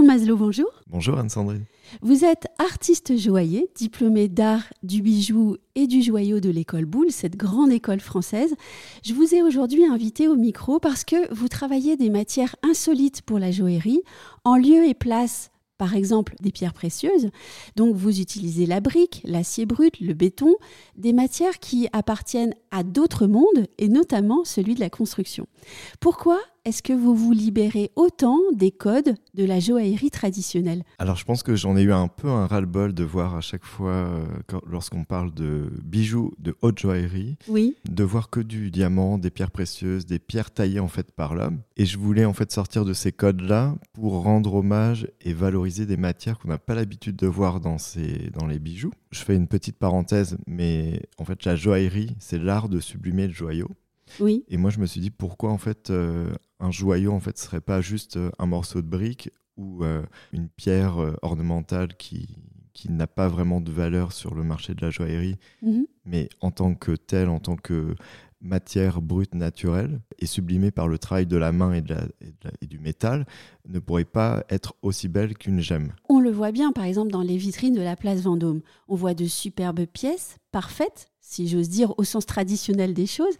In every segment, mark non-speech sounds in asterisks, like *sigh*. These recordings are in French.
Pierre bonjour. Bonjour Anne-Sandrine. Vous êtes artiste joaillier, diplômé d'art du bijou et du joyau de l'école Boulle, cette grande école française. Je vous ai aujourd'hui invité au micro parce que vous travaillez des matières insolites pour la joaillerie, en lieu et place par exemple des pierres précieuses. Donc vous utilisez la brique, l'acier brut, le béton, des matières qui appartiennent à d'autres mondes et notamment celui de la construction. Pourquoi est-ce que vous vous libérez autant des codes de la joaillerie traditionnelle? Alors je pense que j'en ai eu un peu un ras-le-bol de voir à chaque fois, euh, lorsqu'on parle de bijoux de haute joaillerie, oui. de voir que du diamant, des pierres précieuses, des pierres taillées en fait par l'homme. Et je voulais en fait sortir de ces codes-là pour rendre hommage et valoriser des matières qu'on n'a pas l'habitude de voir dans, ces, dans les bijoux. Je fais une petite parenthèse, mais en fait la joaillerie, c'est l'art de sublimer le joyau. Oui. Et moi, je me suis dit pourquoi en fait euh, un joyau en fait serait pas juste euh, un morceau de brique ou euh, une pierre ornementale qui qui n'a pas vraiment de valeur sur le marché de la joaillerie, Mhm. mais en tant que telle, en tant que matière brute naturelle et sublimée par le travail de la main et, de la- et de la- et du métal, ne pourrait pas être aussi belle qu'une gemme. On le voit bien, par exemple, dans les vitrines de la place Vendôme. On voit de superbes pièces, parfaites, si j'ose dire, au sens traditionnel des choses,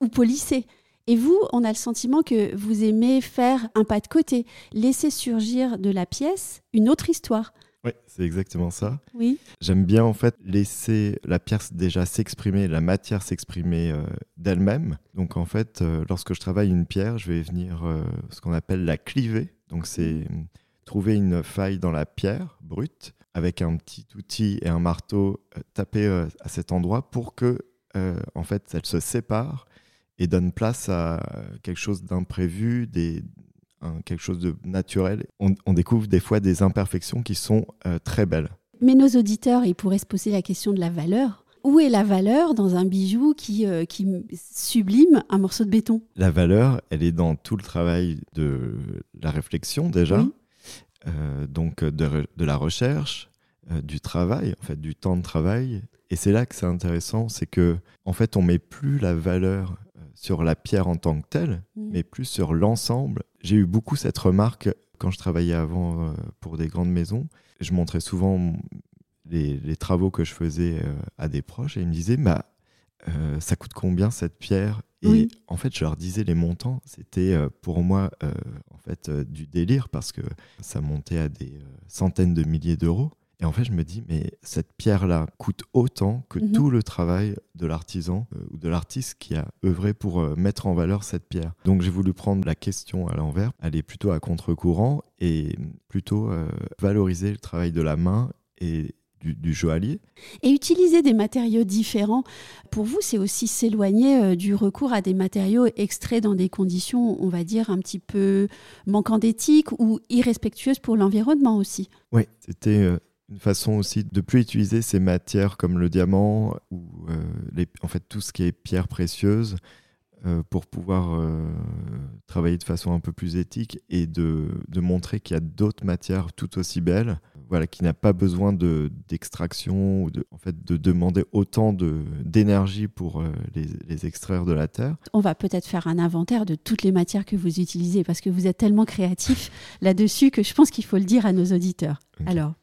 ou polissées. Et vous, on a le sentiment que vous aimez faire un pas de côté, laisser surgir de la pièce une autre histoire. Oui, c'est exactement ça. Oui. J'aime bien en fait laisser la pierre déjà s'exprimer, la matière s'exprimer euh, d'elle-même. Donc en fait, euh, lorsque je travaille une pierre, je vais venir euh, ce qu'on appelle la cliver. Donc c'est trouver une faille dans la pierre brute avec un petit outil et un marteau taper à cet endroit pour que en fait elle se sépare et donne place à quelque chose d'imprévu, des quelque chose de naturel. On, on découvre des fois des imperfections qui sont euh, très belles. Mais nos auditeurs, ils pourraient se poser la question de la valeur. Où est la valeur dans un bijou qui, euh, qui sublime un morceau de béton? La valeur, elle est dans tout le travail de la réflexion déjà, Oui. euh, donc de, de la recherche, du travail, en fait, du temps de travail. Et c'est là que c'est intéressant, c'est que en fait, on met plus la valeur sur la pierre en tant que telle, Mhm. mais plus sur l'ensemble. J'ai eu beaucoup cette remarque quand je travaillais avant euh, pour des grandes maisons. Je montrais souvent les, les travaux que je faisais euh, à des proches et ils me disaient bah, euh, ça coûte combien cette pierre? Et Oui. en fait, je leur disais les montants. C'était pour moi euh, en fait du délire parce que ça montait à des centaines de milliers d'euros. Et en fait, je me dis, mais cette pierre-là coûte autant que Mhm. tout le travail de l'artisan euh, ou de l'artiste qui a œuvré pour euh, mettre en valeur cette pierre. Donc, j'ai voulu prendre la question à l'envers, aller plutôt à contre-courant et plutôt euh, valoriser le travail de la main et du, du joaillier. Et utiliser des matériaux différents, pour vous, c'est aussi s'éloigner euh, du recours à des matériaux extraits dans des conditions, on va dire, un petit peu manquant d'éthique ou irrespectueuses pour l'environnement aussi. Oui, c'était euh, une façon aussi de plus utiliser ces matières comme le diamant ou euh, les- en fait tout ce qui est pierres précieuses euh, pour pouvoir euh, travailler de façon un peu plus éthique et de, de montrer qu'il y a d'autres matières tout aussi belles, voilà, qui n'a pas besoin de d'extraction ou de, en fait, de demander autant de d'énergie pour les, les extraire de la terre. On va peut-être faire un inventaire de toutes les matières que vous utilisez parce que vous êtes tellement créatif là-dessus que je pense qu'il faut le dire à nos auditeurs. Alors,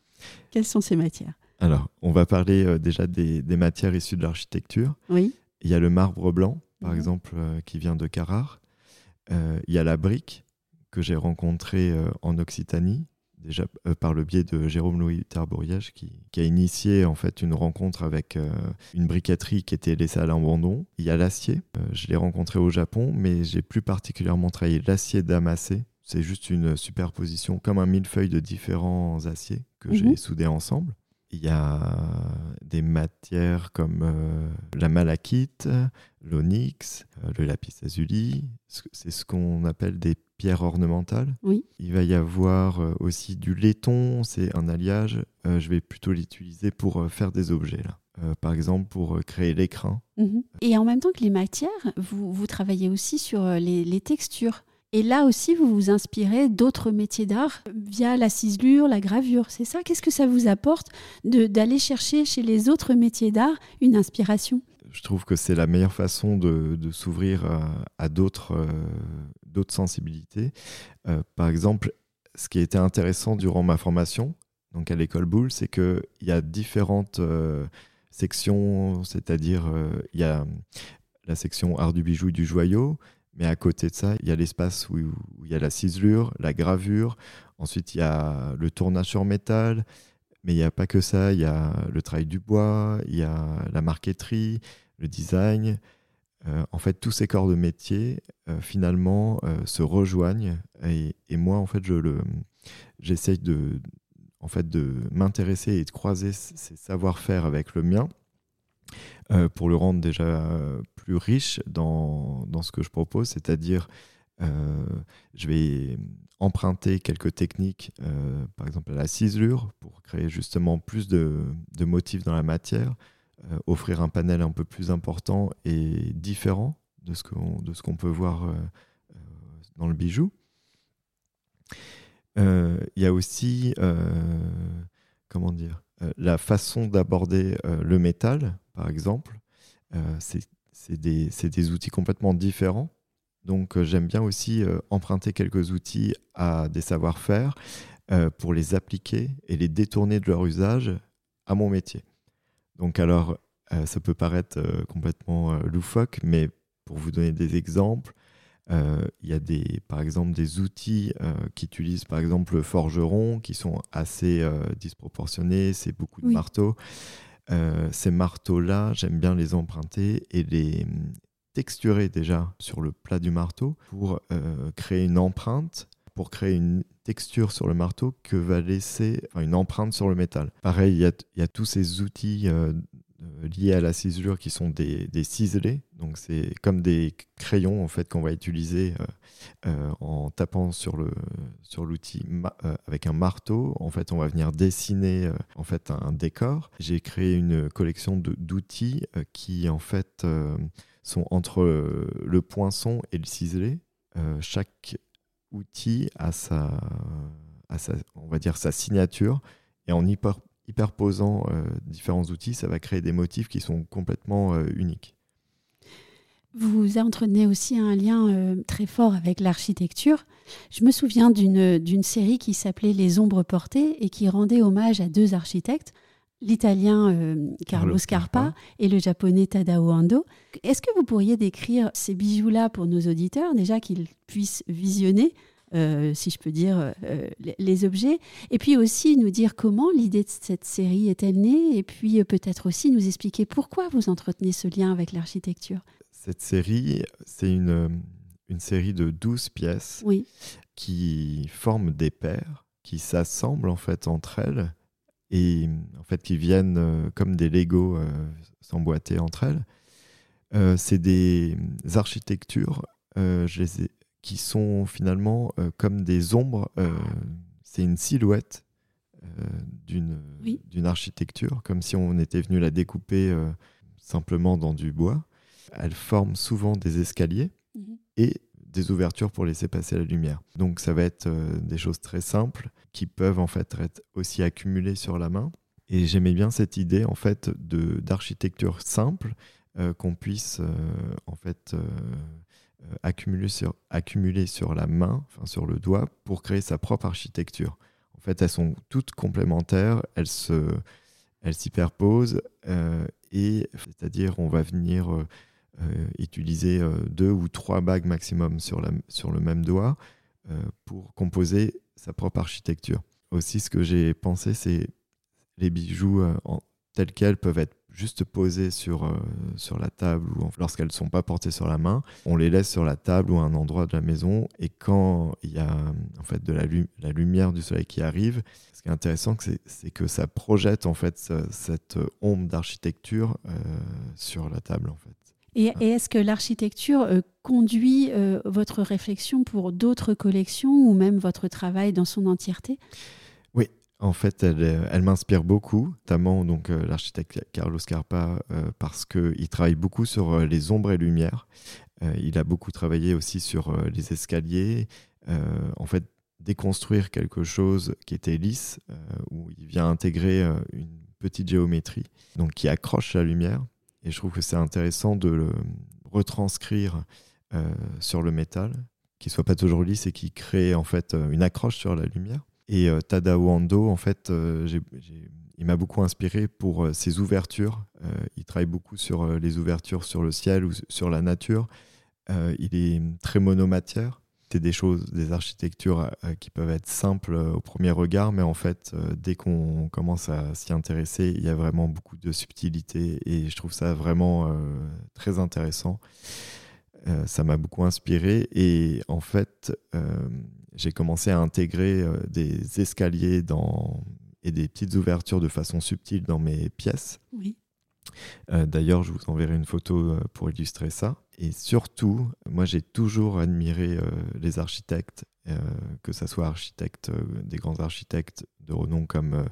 quelles sont ces matières? Alors, on va parler euh, déjà des, des matières issues de l'architecture. Oui. Il y a le marbre blanc, par Mhm. exemple, euh, qui vient de Carrare. Euh, il y a la brique que j'ai rencontrée en Occitanie, déjà par le biais de Jérôme Louis Tarboriage, qui, qui a initié en fait une rencontre avec une briqueterie qui était laissée à l'abandon. Il y a l'acier. Je l'ai rencontré au Japon, mais j'ai plus particulièrement travaillé l'acier damassé. C'est juste une superposition, comme un millefeuille de différents aciers que Mhm. j'ai soudés ensemble. Il y a des matières comme euh, la malachite, l'onyx, euh, le lapis lazuli. Ce- C'est ce qu'on appelle des pierres ornementales. Oui. Il va y avoir euh, aussi du laiton, c'est un alliage. Euh, je vais plutôt l'utiliser pour faire des objets là. Euh, par exemple pour créer l'écrin. Mhm. Et en même temps que les matières, vous, vous travaillez aussi sur les, les textures. Et là aussi, vous vous inspirez d'autres métiers d'art via la ciselure, la gravure. C'est ça? Qu'est-ce que ça vous apporte d'aller chercher chez les autres métiers d'art une inspiration? Je trouve que c'est la meilleure façon de, de s'ouvrir à, à d'autres euh, sensibilités. Euh, par exemple, ce qui était intéressant durant ma formation, donc à l'école Boulle, c'est qu'il y a différentes sections, c'est-à-dire il y a la section art du bijou et du joyau, mais à côté de ça, il y a l'espace où, il y a la ciselure, la gravure. Ensuite, il y a le tournage sur métal. Mais il n'y a pas que ça. Il y a le travail du bois, il y a la marqueterie, le design. Euh, en fait, tous ces corps de métier, euh, finalement, euh, se rejoignent. Et, moi, en fait, je le, j'essaye de, en fait, de m'intéresser et de croiser ces savoir-faire avec le mien euh, pour le rendre déjà plus riche dans, dans ce que je propose, c'est-à-dire euh, je vais emprunter quelques techniques, euh, par exemple à la ciselure, pour créer justement plus de, de motifs dans la matière, offrir un panel un peu plus important et différent de ce qu'on peut voir dans le bijou. Il y a aussi, comment dire, la façon d'aborder le métal par exemple. Euh, c'est des, outils complètement différents. Donc euh, j'aime bien aussi euh, emprunter quelques outils à des savoir-faire pour les appliquer et les détourner de leur usage à mon métier. Donc alors, ça peut paraître complètement loufoque, mais pour vous donner des exemples, il y a des, par exemple des outils qui utilisent par exemple le forgeron qui sont assez disproportionnés, c'est beaucoup de marteaux. Euh, ces marteaux-là, j'aime bien les emprunter et les hum, texturer déjà sur le plat du marteau pour euh, créer une empreinte, pour créer une texture sur le marteau que va laisser une empreinte sur le métal. Pareil, il y a, tous ces outils euh, liés à la ciselure qui sont des, des ciselés. Donc c'est comme des crayons en fait qu'on va utiliser euh, en tapant sur le sur l'outil euh, avec un marteau. En fait, on va venir dessiner euh, en fait un, décor. J'ai créé une collection d'outils qui en fait sont entre le poinçon et le ciselé. chaque outil a sa, a sa, on va dire sa signature et en hyper, hyperposant différents outils, ça va créer des motifs qui sont complètement uniques. Vous entretenez aussi un lien euh, très fort avec l'architecture. Je me souviens d'une série qui s'appelait Les ombres portées et qui rendait hommage à deux architectes, l'italien euh, Carlo Scarpa et le japonais Tadao Ando. Est-ce que vous pourriez décrire ces bijoux-là pour nos auditeurs, déjà qu'ils puissent visionner euh, si je peux dire, les, objets. Et puis aussi nous dire comment l'idée de cette série est-elle née. Et puis peut-être aussi nous expliquer pourquoi vous entretenez ce lien avec l'architecture. Cette série, c'est une, une série de 12 pièces qui forment des paires, qui s'assemblent en fait entre elles et en fait qui viennent euh, comme des Lego euh, s'emboîter entre elles. Euh, c'est des architectures qui sont finalement comme des ombres. c'est une silhouette d'une d'une architecture, comme si on était venu la découper simplement dans du bois elles forment souvent des escaliers mhm. et des ouvertures pour laisser passer la lumière. Donc ça va être euh, des choses très simples qui peuvent en fait être aussi accumulées sur la main. Et j'aimais bien cette idée en fait d'architecture simple euh, qu'on puisse euh, en fait accumuler sur accumuler sur la main, enfin sur le doigt, pour créer sa propre architecture. En fait, elles sont toutes complémentaires, elles se elles s'hyperposent et c'est-à-dire on va venir euh, utiliser euh, deux ou trois bagues maximum sur, la, sur le même doigt euh, pour composer sa propre architecture. Aussi, ce que j'ai pensé, c'est les bijoux tels quels peuvent être juste posés sur, sur la table ou lorsqu'elles ne sont pas portées sur la main, on les laisse sur la table ou à un endroit de la maison et quand il y a en fait de la, la lumière du soleil qui arrive, ce qui est intéressant c'est que ça projette en fait cette ombre d'architecture sur la table en fait. Et, est-ce que l'architecture euh, conduit euh, votre réflexion pour d'autres collections ou même votre travail dans son entièreté? En fait, elle, euh, elle m'inspire beaucoup, notamment donc l'architecte Carlos Scarpa parce qu'il travaille beaucoup sur les ombres et lumières. il a beaucoup travaillé aussi sur les escaliers. en fait, déconstruire quelque chose qui était lisse, où il vient intégrer une petite géométrie, donc qui accroche la lumière et je trouve que c'est intéressant de le retranscrire euh, sur le métal, qui soit pas toujours lisse et qui crée en fait une accroche sur la lumière. Et Tadao Ando, en fait, il m'a beaucoup inspiré pour ses ouvertures. il travaille beaucoup sur les ouvertures sur le ciel ou sur la nature. il est très monomatière des choses, des architectures euh, qui peuvent être simples euh, au premier regard, mais en fait, euh, dès qu'on commence à s'y intéresser, il y a vraiment beaucoup de subtilité et je trouve ça vraiment très intéressant. Ça m'a beaucoup inspiré et en fait, j'ai commencé à intégrer des escaliers dans, et des petites ouvertures de façon subtile dans mes pièces. Oui. D'ailleurs, je vous enverrai une photo pour illustrer ça. Et surtout, moi j'ai toujours admiré euh, les architectes, euh, que ce soit architectes, euh, des grands architectes de renom comme,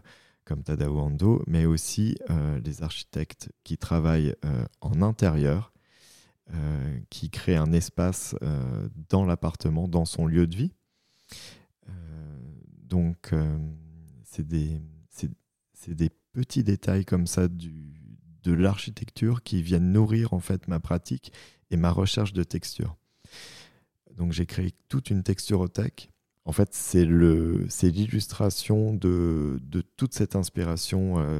comme Tadao Ando, mais aussi les architectes qui travaillent en intérieur, qui créent un espace dans l'appartement, dans son lieu de vie. donc, c'est des, des, petits détails comme ça de l'architecture qui viennent nourrir en fait ma pratique et ma recherche de texture. Donc j'ai créé toute une texturothèque. En fait, c'est l'illustration de, toute cette inspiration euh,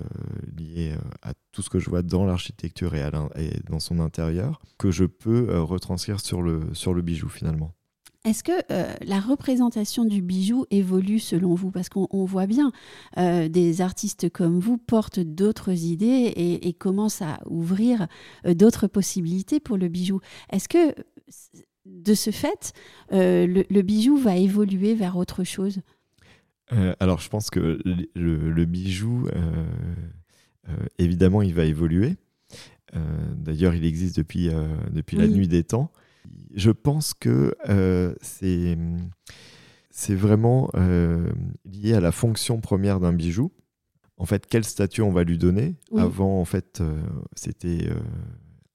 liée euh, à tout ce que je vois dans l'architecture et, et, dans son intérieur que je peux euh, retranscrire sur le, bijou finalement. Est-ce que la représentation du bijou évolue selon vous? Parce qu'on voit bien des artistes comme vous portent d'autres idées et, commencent à ouvrir d'autres possibilités pour le bijou. Est-ce que de ce fait, le, bijou va évoluer vers autre chose Alors je pense que le, bijou, évidemment, il va évoluer. D'ailleurs, il existe depuis, depuis la nuit des temps. Je pense que euh, c'est vraiment euh, lié à la fonction première d'un bijou. En fait, quel statut on va lui donner? Avant, en fait, euh, c'était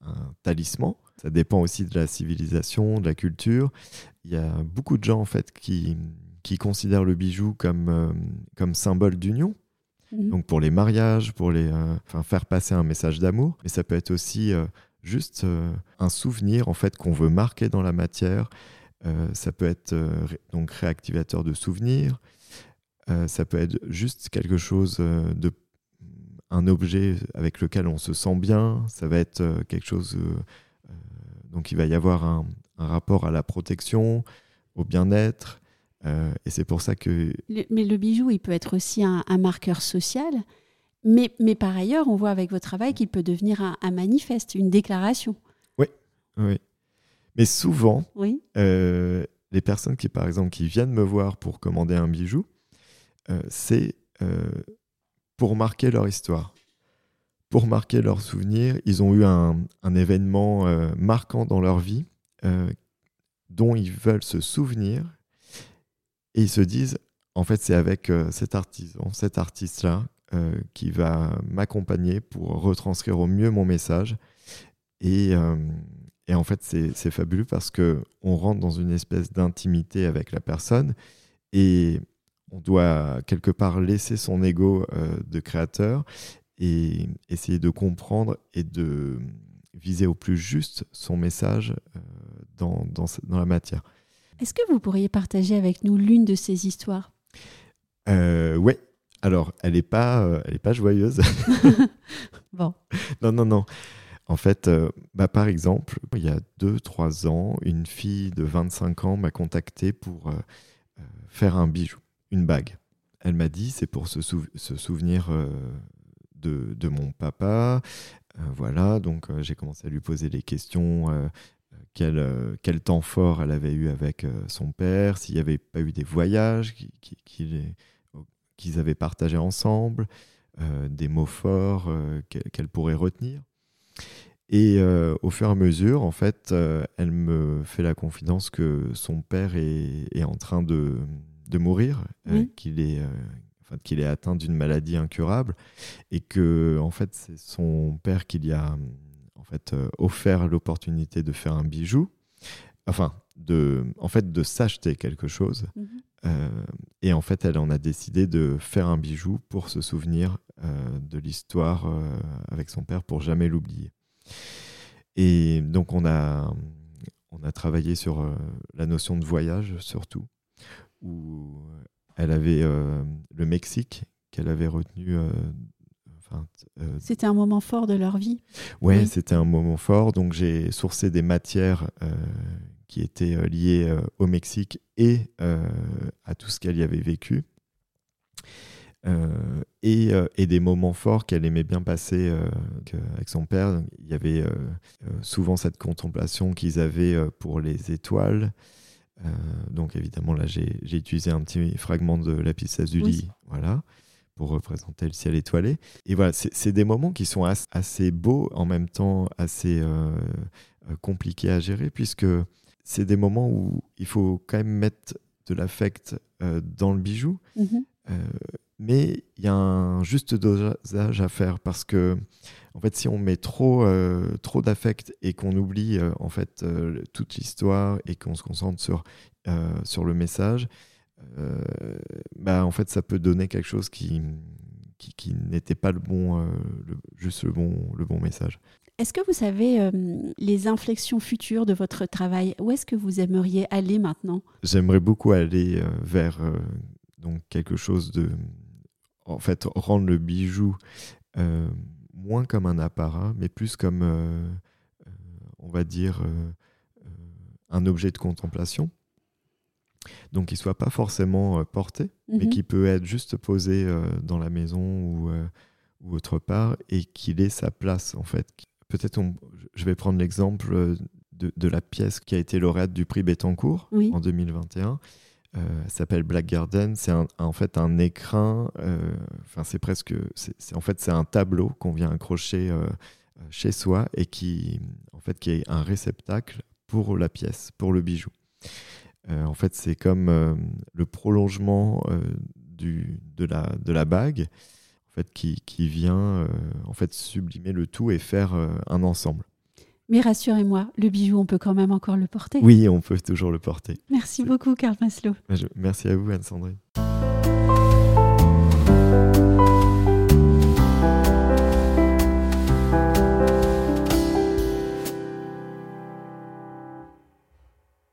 un talisman. Ça dépend aussi de la civilisation, de la culture. Il y a beaucoup de gens en fait qui, qui considèrent le bijou comme, comme symbole d'union. Mhm. Donc pour les mariages, pour les, faire passer un message d'amour. Mais ça peut être aussi juste euh, un souvenir en fait qu'on veut marquer dans la matière. Euh, ça peut être euh, donc réactivateur de souvenirs. ça peut être juste quelque chose de un objet avec lequel on se sent bien. Ça va être quelque chose donc il va y avoir un, rapport à la protection, au bien-être. et c'est pour ça que. mais le bijou, il peut être aussi un marqueur social. Mais, mais par ailleurs, on voit avec votre travail qu'il peut devenir un, manifeste, une déclaration. Oui, oui. Mais souvent, oui. Euh, les personnes qui, par exemple, qui viennent me voir pour commander un bijou, euh, c'est euh, pour marquer leur histoire, pour marquer leurs souvenirs. Ils ont eu un, événement marquant dans leur vie dont ils veulent se souvenir et ils se disent, en fait, c'est avec cet artisan, cet artiste-là euh, qui va m'accompagner pour retranscrire au mieux mon message. Et, euh, et en fait, c'est fabuleux parce que on rentre dans une espèce d'intimité avec la personne et on doit quelque part laisser son ego euh, de créateur et essayer de comprendre et de viser au plus juste son message dans, dans, dans, la matière. Est-ce que vous pourriez partager avec nous l'une de ces histoires? Euh, Oui, alors, elle n'est pas, euh, elle est pas joyeuse. *laughs* *laughs* bon. Non, non, non. En fait, euh, bah, par exemple, il y a 2-3 ans, une fille de 25 ans m'a contacté pour euh, faire un bijou, une bague. Elle m'a dit, c'est pour se, souvenir de, de, mon papa. voilà, donc j'ai commencé à lui poser des questions. Quel, quel, temps fort elle avait eu avec son père, s'il n'y avait pas eu des voyages qui, qui, qui, qu'ils avaient partagé ensemble, euh, des mots forts euh, qu'elle pourrait retenir. Et euh, au fur et à mesure, en fait, elle me fait la confidence que son père est, est en train de, de mourir, qu'il est, enfin, qu'il est atteint d'une maladie incurable, et que en fait, c'est son père qui lui a en fait offert l'opportunité de faire un bijou, enfin, de, en fait, de s'acheter quelque chose. Mhm. Euh, et en fait, elle en a décidé de faire un bijou pour se souvenir euh, de l'histoire euh, avec son père pour jamais l'oublier. Et donc, on a, on a travaillé sur la notion de voyage surtout, où elle avait le Mexique qu'elle avait retenu c'était un moment fort de leur vie. Ouais, oui. c'était un moment fort. Donc j'ai sourcé des matières qui étaient liées au Mexique et à tout ce qu'elle y avait vécu. Euh, et, euh, et, des moments forts qu'elle aimait bien passer euh, avec son père. Il y avait souvent cette contemplation qu'ils avaient pour les étoiles. Donc évidemment, là, j'ai utilisé un petit fragment de la piste Azuli, voilà, pour représenter le ciel étoilé. Et voilà, c'est des moments qui sont assez beaux, en même temps assez compliqués à gérer, puisque c'est des moments où il faut quand même mettre de l'affect dans le bijou. Mm-hmm mais il y a un juste dosage à faire parce que en fait si on met trop euh, trop d'affect et qu'on oublie euh, en fait euh, toute l'histoire et qu'on se concentre sur sur le message bah en fait ça peut donner quelque chose qui qui, qui n'était pas le bon le, juste le bon le bon message. Est-ce que vous savez les inflexions futures de votre travail? Où est-ce que vous aimeriez aller maintenant? J'aimerais beaucoup aller vers donc quelque chose de en fait rendre le bijou euh, moins comme un apparat, mais plus comme, euh, euh, on va dire, un objet de contemplation. Donc, il soit pas forcément porté, mais mhm. qui peut être juste posé dans la maison ou, ou autre part, et qu'il ait sa place, en fait. Peut-être, je vais prendre l'exemple de, de, la pièce qui a été lauréate du prix Bettencourt en 2021 euh, s'appelle Black Garden. C'est en fait un écrin. Euh, enfin, c'est presque. C'est en fait c'est un tableau qu'on vient accrocher euh, chez soi et qui en fait qui est un réceptacle pour la pièce, pour le bijou. en fait, c'est comme le prolongement de, la, de la bague, en fait, qui, qui vient en fait sublimer le tout et faire un ensemble. Mais rassurez-moi, le bijou, on peut quand même encore le porter. Oui, on peut toujours le porter. Merci beaucoup, Karl Maslow. Merci à vous, Anne-Sandrine.